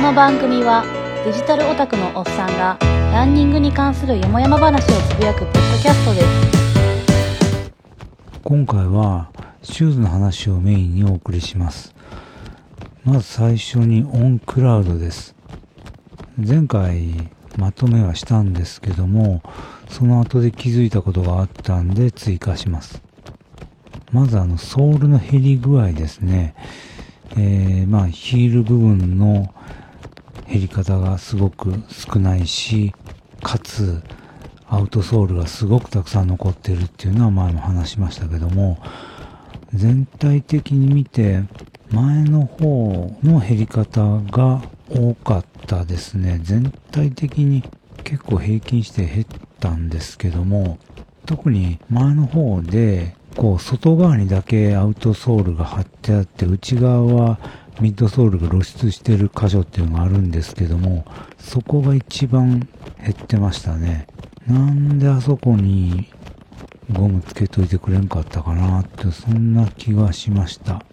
この番組はデジタルオタクのおっさんがランニングに関するよもやま話をつぶやくポッドキャストです。今回はシューズの話をメインにお送りします。まず最初にオンクラウドです。前回まとめはしたんですけどもその後で気づいたことがあったんで追加します。まずあのソールの減り具合ですね。えー、まあヒール部分の減り方がすごく少ないしかつアウトソールがすごくたくさん残ってるっていうのは前も話しましたけども全体的に見て前の方の減り方が多かったですね。全体的に結構平均して減ったんですけども特に前の方でこう外側にだけアウトソールが貼ってあって内側はミッドソールが露出してる箇所っていうのがあるんですけどもそこが一番減ってましたね。なんであそこにゴムつけといてくれんかったかなってそんな気がしました。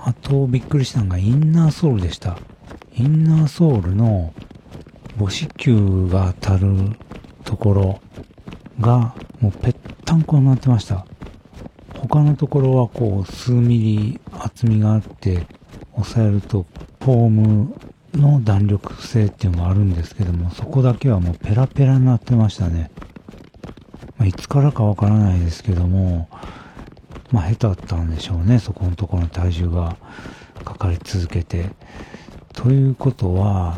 あとびっくりしたのがインナーソールでした。インナーソールの母子球が当たるところがもうぺったんこになってました。他のところはこう数ミリ厚みがあって押さえるとフォームの弾力性っていうのがあるんですけどもそこだけはもうペラペラになってましたね、まあ、いつからかわからないですけどもまあ下手だったんでしょうね。そこのところの体重がかかり続けて。ということは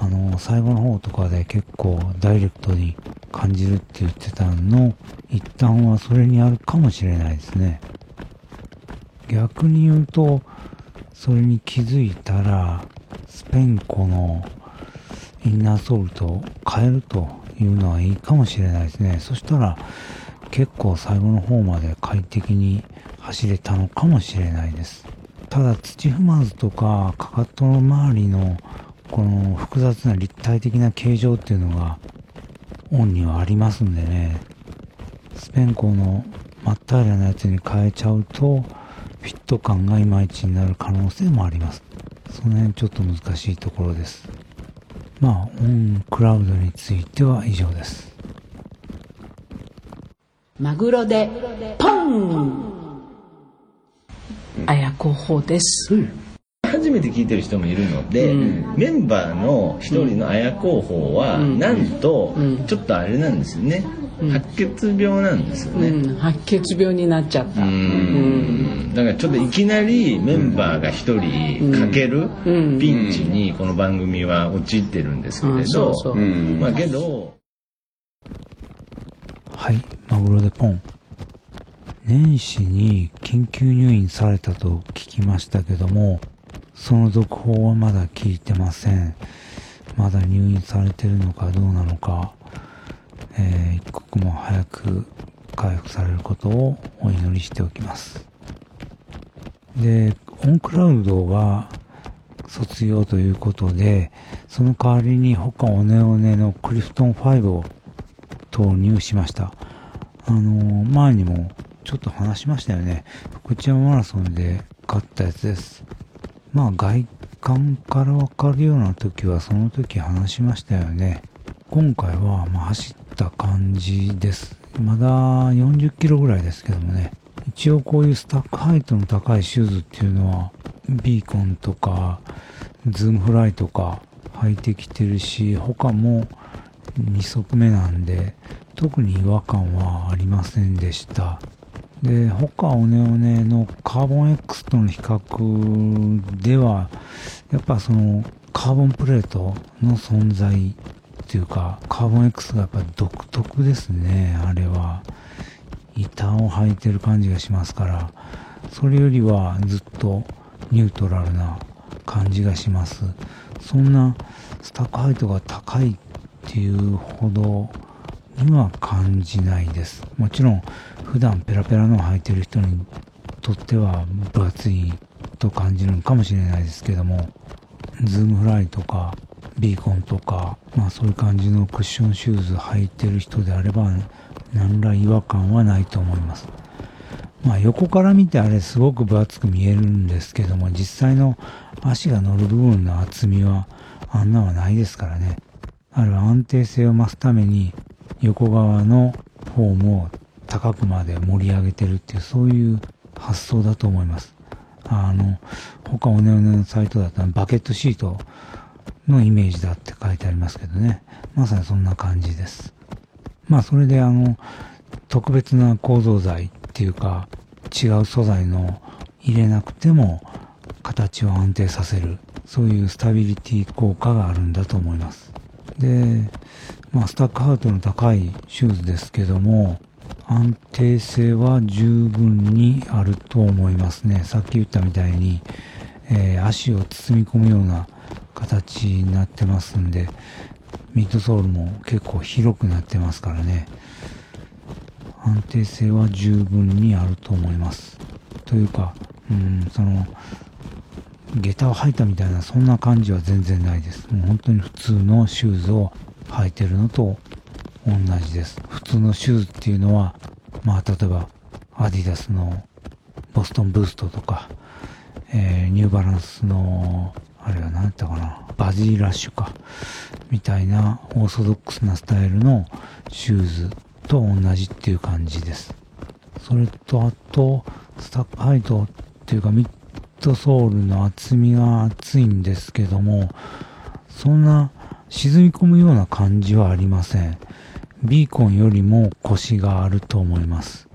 あの最後の方とかで結構ダイレクトに感じるって言ってたの一旦はそれにあるかもしれないですね。逆に言うとそれに気づいたらスペンコのインナーソールと変えるというのはいいかもしれないですね。そしたら結構最後の方まで快適に走れたのかもしれないです。ただ土踏まずとかかかとの周りのこの複雑な立体的な形状っていうのがオンにはありますんでね。スペンコの真っ平らなやつに変えちゃうとフィット感がいまいちになる可能性もあります。その辺ちょっと難しいところです。まあオンクラウドについては以上です。マグロでポン！綾候補です、初めて聞いてる人もいるので、メンバーの一人の綾候補は、なんと、ちょっとあれなんですよね、白血病なんですよね、うん、白血病になっちゃった、うん。だからちょっといきなりメンバーが一人かけるピンチにこの番組は陥ってるんですけれど。うそうまあけど。はい。マグロでポン。年始に緊急入院されたと聞きましたけどもその続報はまだ聞いてません。まだ入院されてるのかどうなのかえー一刻も早く回復されることをお祈りしておきます。でオンクラウドが卒業ということでその代わりに他オネオネのクリフトン5を投入しました。あのー前にもちょっと話しましたよね。福知山マラソンで買ったやつです。まあ外観からわかるような時はその時話しましたよね。今回はまあ走った感じです。まだ40キロぐらいですけどもね。一応こういうスタックハイトの高いシューズっていうのはビーコンとかズームフライとか履いてきてるし他も2足目なんで特に違和感はありませんでした。で他オネオネのカーボン X との比較ではやっぱそのカーボンプレートの存在ていうかカーボン X がやっぱ独特ですねあれは。板を履いてる感じがしますからそれよりはずっとニュートラルな感じがします。そんなスタックハイトが高いっていうほどには感じないです。もちろん普段ペラペラの履いてる人にとっては分厚いと感じるのかもしれないですけどもズームフライとかビーコンとか、まあそういう感じのクッションシューズ履いてる人であれば、何ら違和感はないと思います。まあ横から見てあれすごく分厚く見えるんですけども、実際の足が乗る部分の厚みはあんなはないですからね。ある安定性を増すために横側のフォームを高くまで盛り上げてるっていう、そういう発想だと思います。あの、他おねおねのサイトだったらバケットシートのイメージだって書いてありますけどね。まさにそんな感じです。まあそれであの、特別な構造材っていうか、違う素材の入れなくても形を安定させる、そういうスタビリティ効果があるんだと思います。で、まあスタックハウトの高いシューズですけども、安定性は十分にあると思いますね。さっき言ったみたいに、えー足を包み込むような形になってますんで、ミッドソールも結構広くなってますからね。安定性は十分にあると思います。というか、うん、その、下駄を履いたみたいなそんな感じは全然ないです。もう本当に普通のシューズを履いてるのと同じです。普通のシューズっていうのは、まあ例えばアディダスのボストンブーストとか、えーニューバランスの、あれは何やったかな、バジーラッシュか、みたいなオーソドックスなスタイルのシューズと同じっていう感じです。それとあと、スタックハイトっていうかミッドソールの厚みが厚いんですけども、そんな沈み込むような感じはありません。ビーコンよりもコシがあると思います。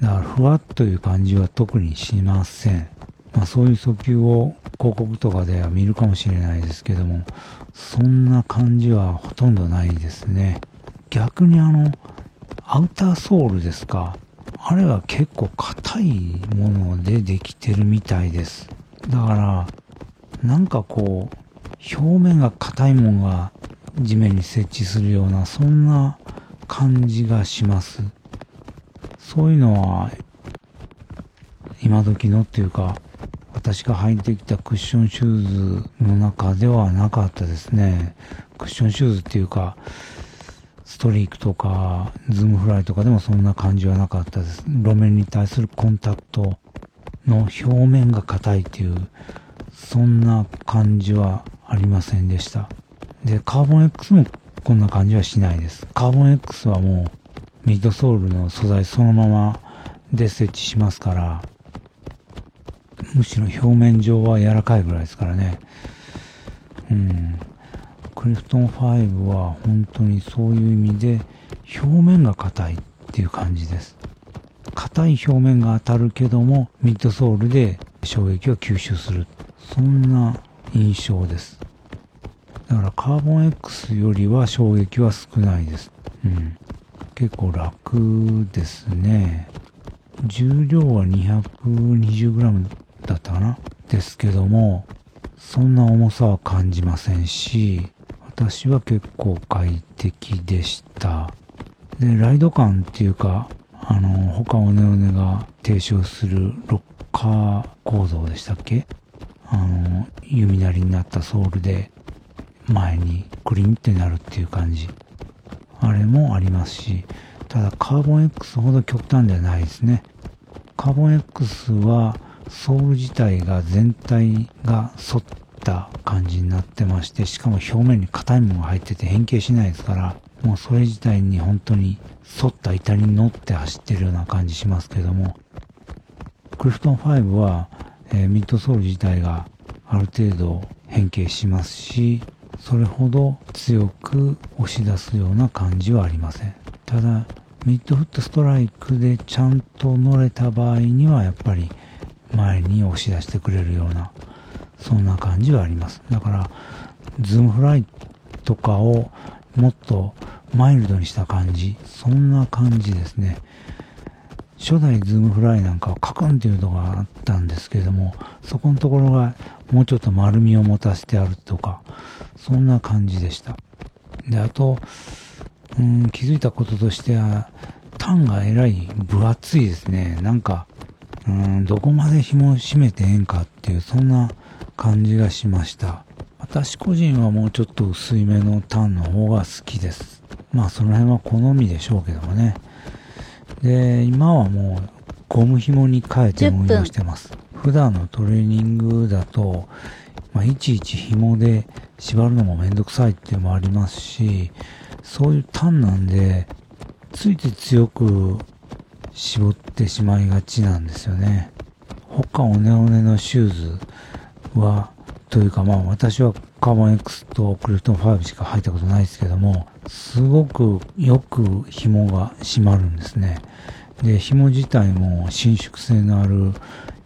だからふわっという感じは特にしません。まあそういう訴求を広告とかでは見るかもしれないですけども、そんな感じはほとんどないですね。逆にあの、アウターソールですか？あれは結構硬いものでできてるみたいです。だから、なんかこう、表面が硬いものが地面に設置するような、そんな感じがします。そういうのは、今時のっていうか、私が履いてきたクッションシューズの中ではなかったですね。クッションシューズっていうか、ストリークとか、ズームフライとかでもそんな感じはなかったです。路面に対するコンタクトの表面が硬いっていう、そんな感じはありませんでした。で、カーボン X もこんな感じはしないです。カーボン X はもうミッドソールの素材そのままで設置しますから、むしろ表面上は柔らかいぐらいですからね。うん。クリフトン5は本当にそういう意味で表面が硬いっていう感じです。硬い表面が当たるけどもミッドソールで衝撃を吸収する。そんな印象です。だからカーボン X よりは衝撃は少ないです。うん。結構楽ですね。重量は 220g だったかな？ですけども、そんな重さは感じませんし、私は結構快適でした。で、ライド感っていうか、あの、他オネオネが提唱するロッカー構造でしたっけ？あの、弓なりになったソールで前にクリンってなるっていう感じ。あれもありますし、ただカーボン X ほど極端ではないですね。カーボン X はソール自体が全体が反った感じになってまして、しかも表面に硬いものが入ってて変形しないですから、もうそれ自体に本当に反った板に乗って走ってるような感じしますけども、クリフトン5は、えーミッドソール自体がある程度変形しますし、それほど強く押し出すような感じはありません。ただ、ミッドフットストライクでちゃんと乗れた場合にはやっぱり前に押し出してくれるような、そんな感じはあります。だから、ズームフライとかをもっとマイルドにした感じ、そんな感じですね。初代ズームフライなんかはカクンっていうのがあったんですけれども、そこのところがもうちょっと丸みを持たせてあるとか、そんな感じでした。で、あと、うん、気づいたこととしては、タンがえらい分厚いですね。なんか、うん、どこまで紐を締めてええんかっていう、そんな感じがしました。私個人はもうちょっと薄いめのタンの方が好きです。まあその辺は好みでしょうけどもね。で、今はもうゴム紐に変えて運用してます。普段のトレーニングだと、まあ、いちいち紐で縛るのもめんどくさいっていうのもありますし、そういう単なんで、ついつい強く絞ってしまいがちなんですよね。他おねおねのシューズは、というかまあ私はカバン X とクリプトン5しか入ったことないですけども、すごくよく紐が締まるんですね。で、紐自体も伸縮性のある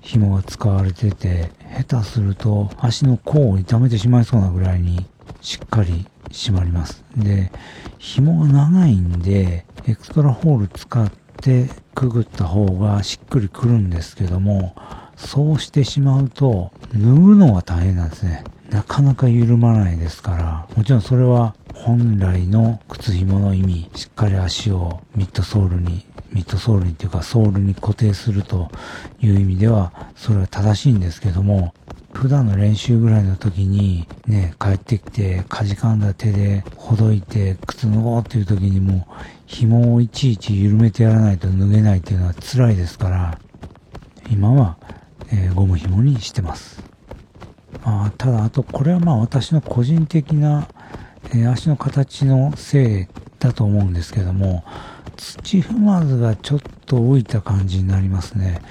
紐が使われてて、下手すると足の甲を痛めてしまいそうなぐらいにしっかり締まります。で、紐が長いんで、エクストラホール使っててくぐった方がしっくりくるんですけども、そうしてしまうと、脱ぐのが大変なんですね。なかなか緩まないですから、もちろんそれは本来の靴紐の意味、しっかり足をミッドソールに、ミッドソールにっていうかソールに固定するという意味では、それは正しいんですけども、普段の練習ぐらいの時に、ね、帰ってきて、かじかんだ手でほどいて、靴脱ごうっていう時にも、紐をいちいち緩めてやらないと脱げないっていうのは辛いですから、今は、えー、ゴム紐にしてます。まあ、ただ、あと、これはまあ私の個人的な、えー、足の形のせいだと思うんですけども、土踏まずがちょっと浮いた感じになりますね。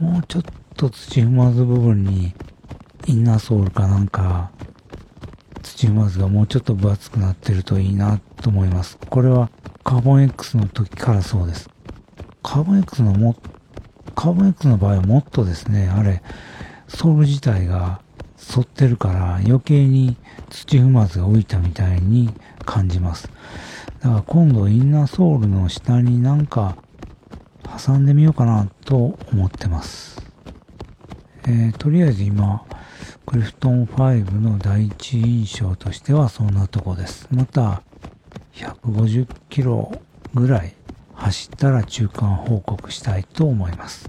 もうちょっと土踏まず部分にインナーソールかなんか、土踏まずがもうちょっと分厚くなってるといいなと思います。これはカーボン X の時からそうです。カーボン X のも、カーボン X の場合はもっとですね、あれ、ソール自体が反ってるから余計に土踏まずが浮いたみたいに感じます。だから今度インナーソールの下になんか挟んでみようかなと思ってます。えー、とりあえず今クリフトン5の第一印象としてはそんなとこです。また、150キロぐらい走ったら中間報告したいと思います。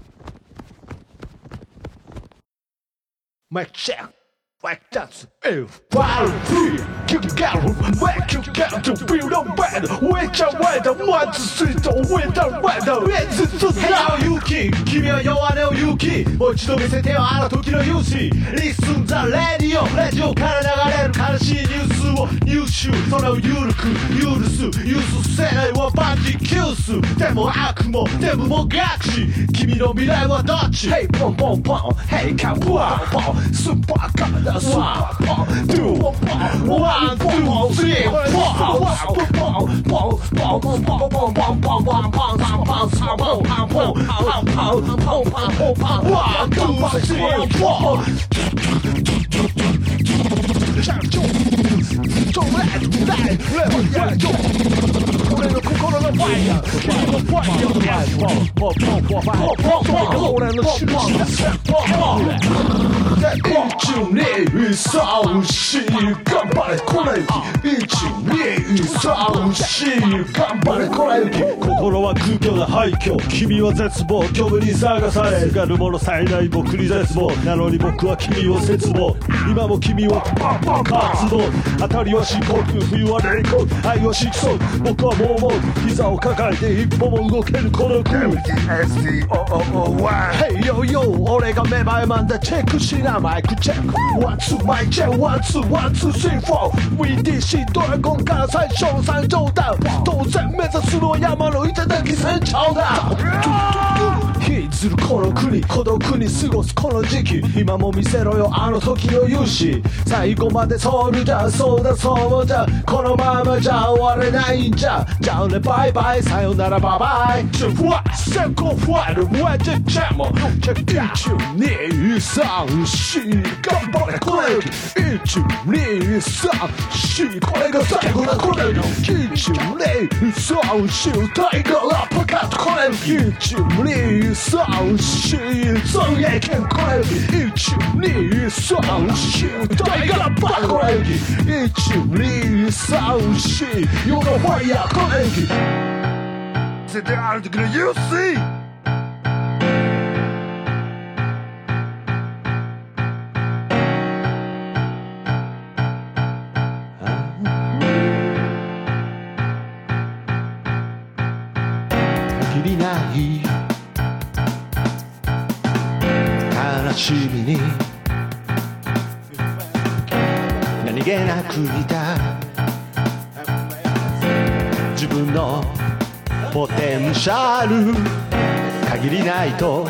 マイクチェック Vai dance, eu falo free Que quero, make you get to feel no bad Which I weather, want to see the winter weather It's the now Yuki 君は弱音を勇気もう一度見せてよあの時の勇姿 Listen the radio ラジオから流れる悲しいニュースを入手それを緩く許す許す世代はバンジキュースでも悪もデブも学士君の未来はどっち Hey ポンポンポン Hey カポンポンスーパーカー One two three four。ファイヤー君のファイヤーポンポンポンポンポンポンポン俺の印だポンポン123頑張れこらゆき123頑張れこらゆき心は空虚だ廃墟君は絶望虚無に探されすがる者最大僕に絶望なのに僕は君を絶望今も君は活動当たりは深刻冬は冷酷愛は色素僕はもうもう膝を抱えて一歩も動けるこの空 Hey yo yo 俺がメバイマンだチェックしなマイクチェック。ワンツーマイチェックワンツーワンツースリーフォー。VDC ドラゴンから最初の参上だ。当然目指すのは山の頂山頂だ。引きずるこの国孤独に過ごすこの時期。今も見せろよあの時の勇姿最後までソウルじゃそうだそうだこのままじゃ終われないんじゃ。じゃあねバイバイ。さよならバイバイ。チュフワセコフワルワジャジャモ123頑張れ。これ1234これが最後だこれ1234ガーラップカットこれ1234尊厳権これ1234ガーラップこれ12うし You're the fire と演技せある時の You see「何気なく見た」ンシャル限りないと。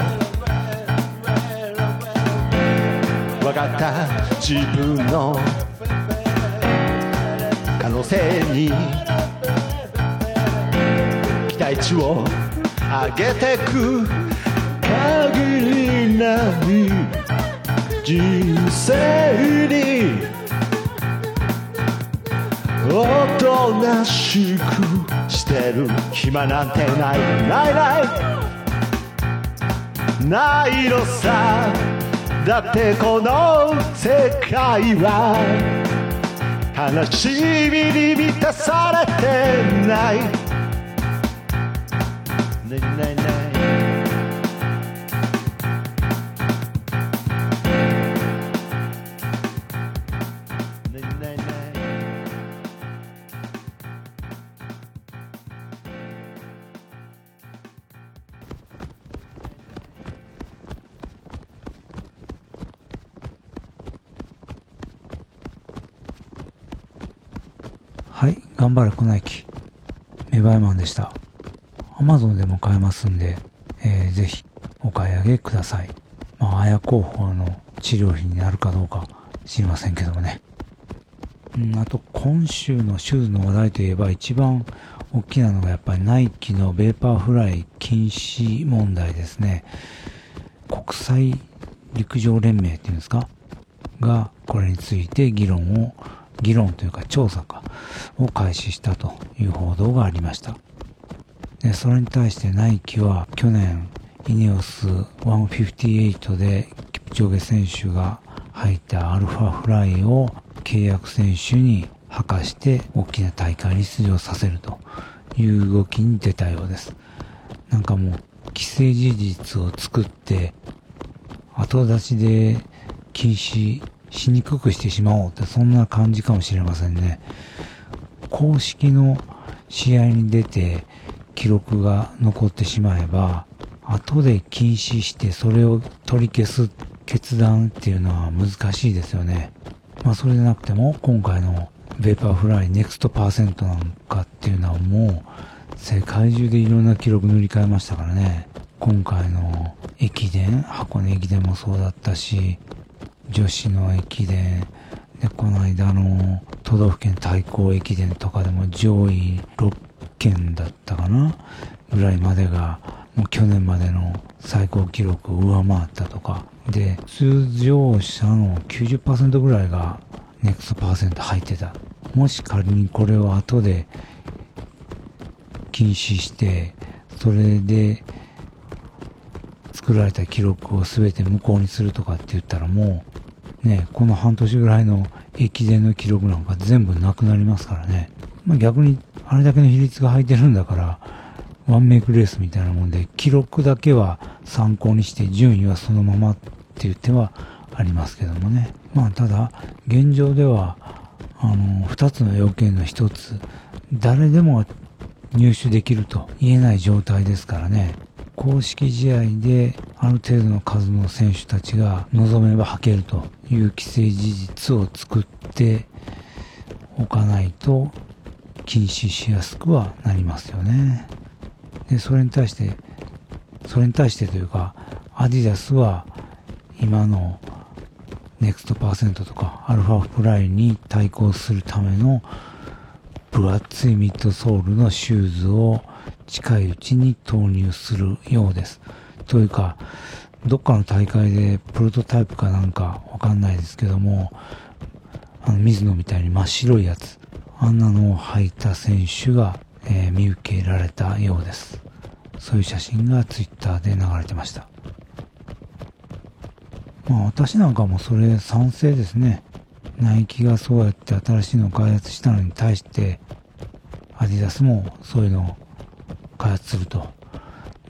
分かった自分の可能性に期待値を上げてく限りない人生に。おとなしくしてる暇なんてないないない。ないのさ。だってこの世界は悲しみに満たされてない。ねねねえ。はい、頑張れ粉雪。メバイマンでした。アマゾンでも買えますんで、えーぜひお買い上げください。まあ、綾候補の治療費になるかどうか知りませんけどもね。うん、あと今週のシューズの話題といえば一番大きなのがやっぱりナイキのベーパーフライ禁止問題ですね。国際陸上連盟っていうんですか？がこれについて議論を議論というか調査かを開始したという報道がありましたでそれに対してナイキは去年イネオス158でキプチョゲ選手が履いたアルファフライを契約選手に履かして大きな大会に出場させるという動きに出たようですなんかもう既成事実を作って後出しで禁止しにくくしてしまおうってそんな感じかもしれませんね。公式の試合に出て記録が残ってしまえば、後で禁止してそれを取り消す決断っていうのは難しいですよね。まあそれでなくても今回のベーパーフライネクストパーセントなんかっていうのはもう世界中でいろんな記録塗り替えましたからね。今回の駅伝、箱根駅伝もそうだったし、女子の駅伝、で、この間の都道府県対抗駅伝とかでも上位6県だったかな？ぐらいまでが、もう去年までの最高記録を上回ったとか。で、通常者の90%ぐらいがネクストパーセント入ってた。もし仮にこれを後で禁止して、それで作られた記録を全て無効にするとかって言ったらもう、ね、この半年ぐらいの駅伝の記録なんか全部なくなりますからね。まあ、逆にあれだけの比率が入ってるんだから、ワンメイクレースみたいなもんで、記録だけは参考にして順位はそのままっていう手はありますけどもね。まあただ、現状では、あの、二つの要件の一つ、誰でも入手できると言えない状態ですからね。公式試合である程度の数の選手たちが望めば履けるという既成事実を作っておかないと禁止しやすくはなりますよね。で、それに対して、それに対してというか、アディダスは今のネクストパーセントとかアルファフライに対抗するための分厚いミッドソールのシューズを近いうちに投入するようです。というか、どっかの大会でプロトタイプかなんかわかんないですけども、あの水野みたいに真っ白いやつ、あんなのを履いた選手が、えー見受けられたようです。そういう写真がツイッターで流れてました。まあ私なんかもそれ賛成ですね。ナイキがそうやって新しいのを開発したのに対して、アディダスもそういうのを開発すると。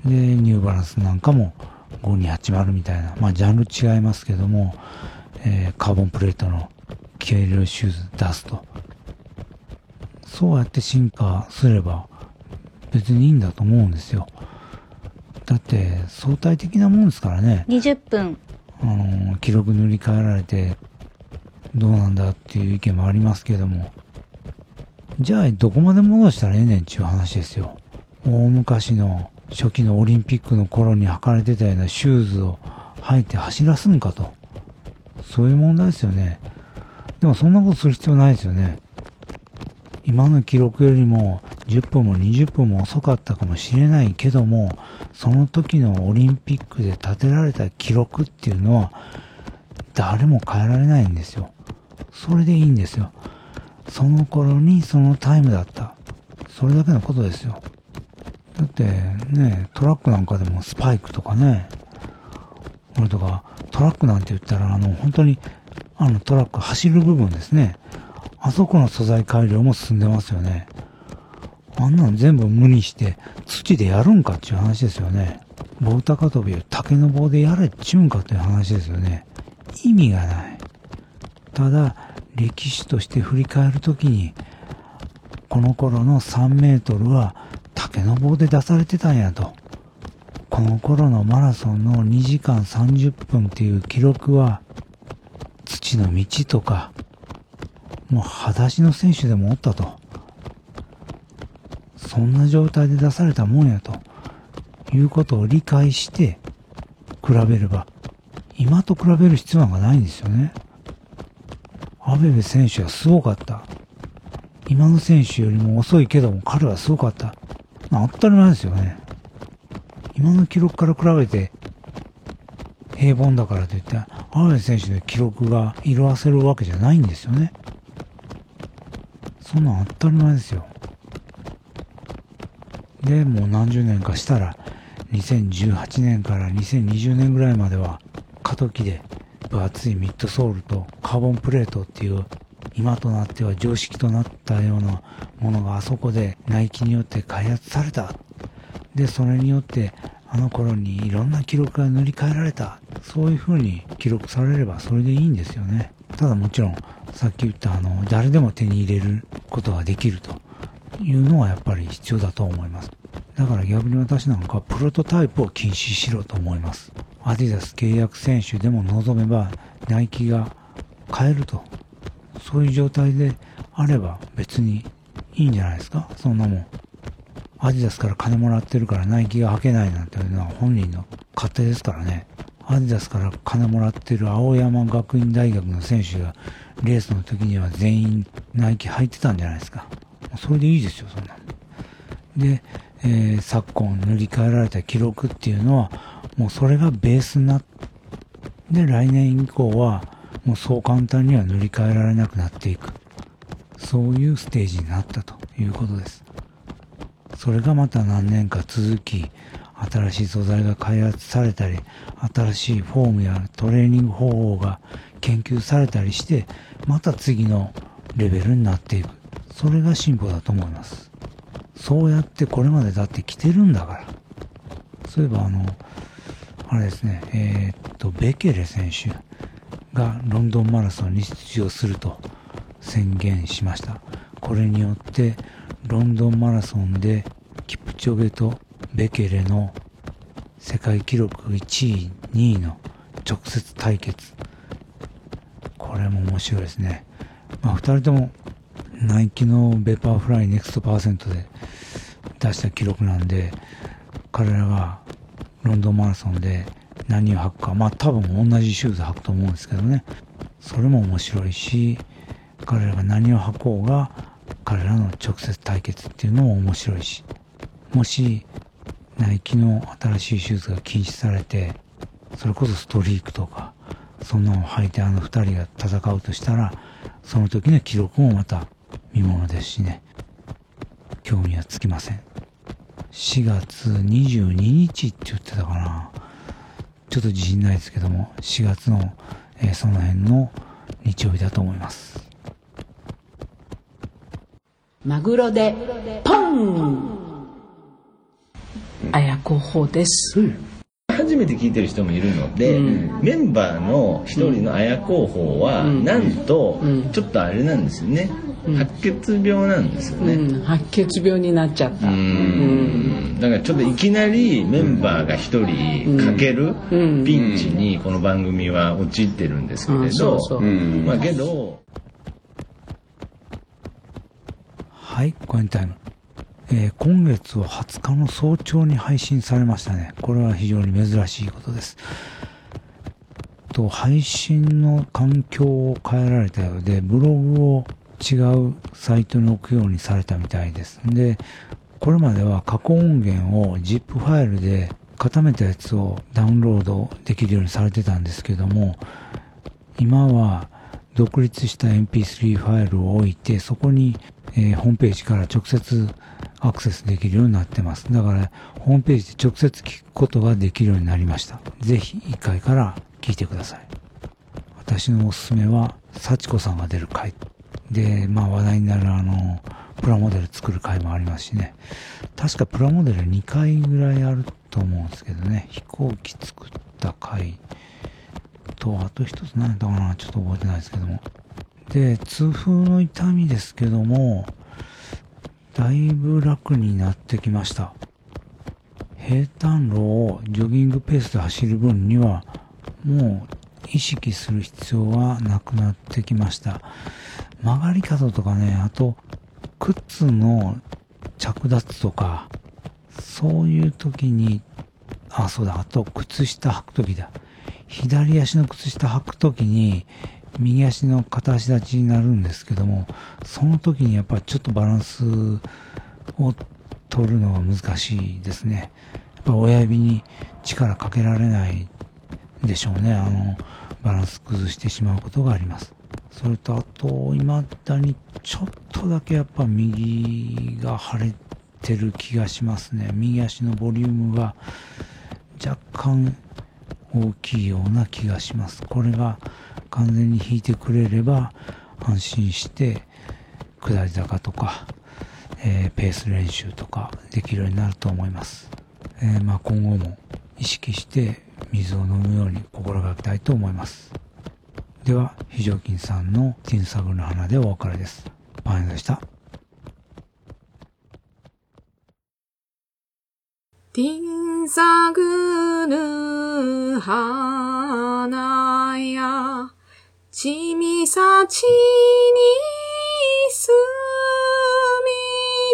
で、ニューバランスなんかも5280みたいな、まあジャンル違いますけども、えーカーボンプレートの軽量シューズ出すと。そうやって進化すれば別にいいんだと思うんですよ。だって相対的なもんですからね。20分あの、記録塗り替えられて、どうなんだっていう意見もありますけども、じゃあどこまで戻したらええねんっていう話ですよ。大昔の初期のオリンピックの頃に履かれてたようなシューズを履いて走らすんかと。そういう問題ですよね。でもそんなことする必要ないですよね。今の記録よりも10分も20分も遅かったかもしれないけども、その時のオリンピックで立てられた記録っていうのは誰も変えられないんですよ。それでいいんですよ。その頃にそのタイムだった。それだけのことですよ。だってね、トラックなんかでもスパイクとかね、これとか、トラックなんて言ったら、あの、本当に、あのトラック走る部分ですね。あそこの素材改良も進んでますよね。あんなの全部無にして土でやるんかっていう話ですよね。棒高跳びを竹の棒でやれっちゅうんかっていう話ですよね。意味がない。ただ、歴史として振り返るときに、この頃の3メートルは竹の棒で出されてたんやと。この頃のマラソンの2時間30分っていう記録は、土の道とか、もう裸足の選手でもおったと。そんな状態で出されたもんやと。いうことを理解して、比べれば、今と比べる必要なんかないんですよね。アベベ選手はすごかった。今の選手よりも遅いけども彼はすごかった。まあ当たり前ですよね。今の記録から比べて、平凡だからといって、アベベ選手の記録が色あせるわけじゃないんですよね。そんなん当たり前ですよ。で、もう何十年かしたら、2018年から2020年ぐらいまでは、過渡期で分厚いミッドソールとカーボンプレートっていう今となっては常識となったようなものがあそこでナイキによって開発された。で、それによってあの頃にいろんな記録が塗り替えられた。そういう風に記録されればそれでいいんですよね。ただもちろん、さっき言ったあの、誰でも手に入れることができるというのはやっぱり必要だと思います。だから逆に私なんかプロトタイプを禁止しろと思います。アディダス契約選手でも望めばナイキが買えると。そういう状態であれば別にいいんじゃないですか？そんなもん。アディダスから金もらってるからナイキが履けないなんていうのは本人の勝手ですからね。アディダスから金もらってる青山学院大学の選手がレースの時には全員ナイキ履いてたんじゃないですか。それでいいですよ、そんなの。で、えー昨今塗り替えられた記録っていうのは、もうそれがベースになって、来年以降は、もうそう簡単には塗り替えられなくなっていく。そういうステージになったということです。それがまた何年か続き、新しい素材が開発されたり、新しいフォームやトレーニング方法が研究されたりして、また次のレベルになっていく。それが進歩だと思います。そうやってこれまでだって来てるんだから。そういえばあの、あれですね、えーっと、ベケレ選手がロンドンマラソンに出場すると宣言しました。これによって、ロンドンマラソンでキプチョゲとベケレの世界記録1位、2位の直接対決。これも面白いですね。まあ、二人ともナイキのベパーフライネクストパーセントで出した記録なんで、彼らがロンドンマラソンで何を履くか、まあ多分同じシューズ履くと思うんですけどね。それも面白いし、彼らが何を履こうが、彼らの直接対決っていうのも面白いし、もし、ナイキの新しいシューズが禁止されて、それこそストリークとか、そんなの履いてあの二人が戦うとしたら、その時の記録もまた見ものですしね。興味はつきません。4月22日って言ってたかな。ちょっと自信ないですけども、4月の、えーその辺の日曜日だと思います。マグロでポン綾候補です。初めて聞いてる人もいるので、うんメンバーの一人の綾候補は、うんなんと、うんちょっとあれなんですよね白血病なんですよね、うん、白血病になっちゃった。うん。だからちょっといきなりメンバーが一人かけるうん。ピンチにこの番組は陥ってるんですけれどまあけどはい、コエンタイム。えー今月は20日の早朝に配信されましたね。これは非常に珍しいことです。と、配信の環境を変えられたようで、ブログを違うサイトに置くようにされたみたいです。で、これまでは過去音源を ZIP ファイルで固めたやつをダウンロードできるようにされてたんですけども、今は独立した MP3 ファイルを置いて、そこに、えーホームページから直接アクセスできるようになってます。だから、ホームページで直接聞くことができるようになりました。ぜひ1回から聞いてください。私のおすすめは、幸子さんが出る回。で、まあ話題になるあの、プラモデル作る回もありますしね。確かプラモデル2回ぐらいあると思うんですけどね。飛行機作った回と、あと一つ何やったかなちょっと覚えてないですけども。で、痛風の痛みですけども、だいぶ楽になってきました。平坦路をジョギングペースで走る分には、もう意識する必要はなくなってきました。曲がり角とかね、あと、靴の着脱とか、そういう時に、あ、そうだ、あと、靴下履く時だ。左足の靴下履く時に、右足の片足立ちになるんですけども、その時にやっぱちょっとバランスを取るのが難しいですね。やっぱ親指に力かけられないでしょうね。あの、バランス崩してしまうことがあります。それとあと、未だにちょっとだけやっぱ右が腫れてる気がしますね。右足のボリュームが若干大きいような気がします。これが完全に引いてくれれば安心して下り坂とか、えーペース練習とかできるようになると思います。えーまあ今後も意識して水を飲むように心がけたいと思います。では、非常勤さんのティンサグの花でお別れです。パンでした。ティンサグル花や、ちみさちにすみ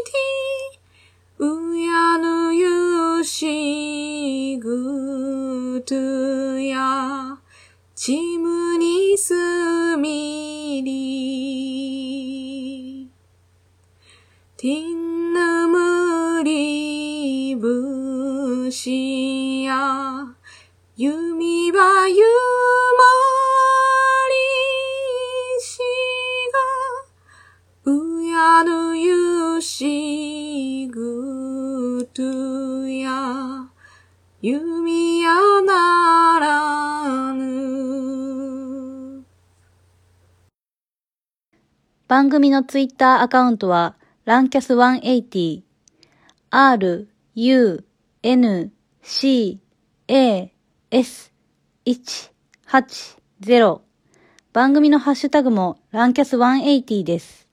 て、うやぬゆしぐとや、ちむにすみり。ティンヌムリブシや、弓はゆまりしが、うやぬゆしぐとや、弓やな番組のツイッターアカウントは、ランキャス180、r, u, n, c, a, s, 180番組のハッシュタグもランキャス180です。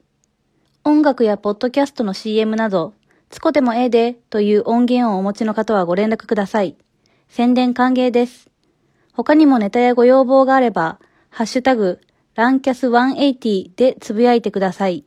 音楽やポッドキャストの CM など、つこでもええでという音源をお持ちの方はご連絡ください。宣伝歓迎です。他にもネタやご要望があれば、ハッシュタグ、ランキャス180でつぶやいてください。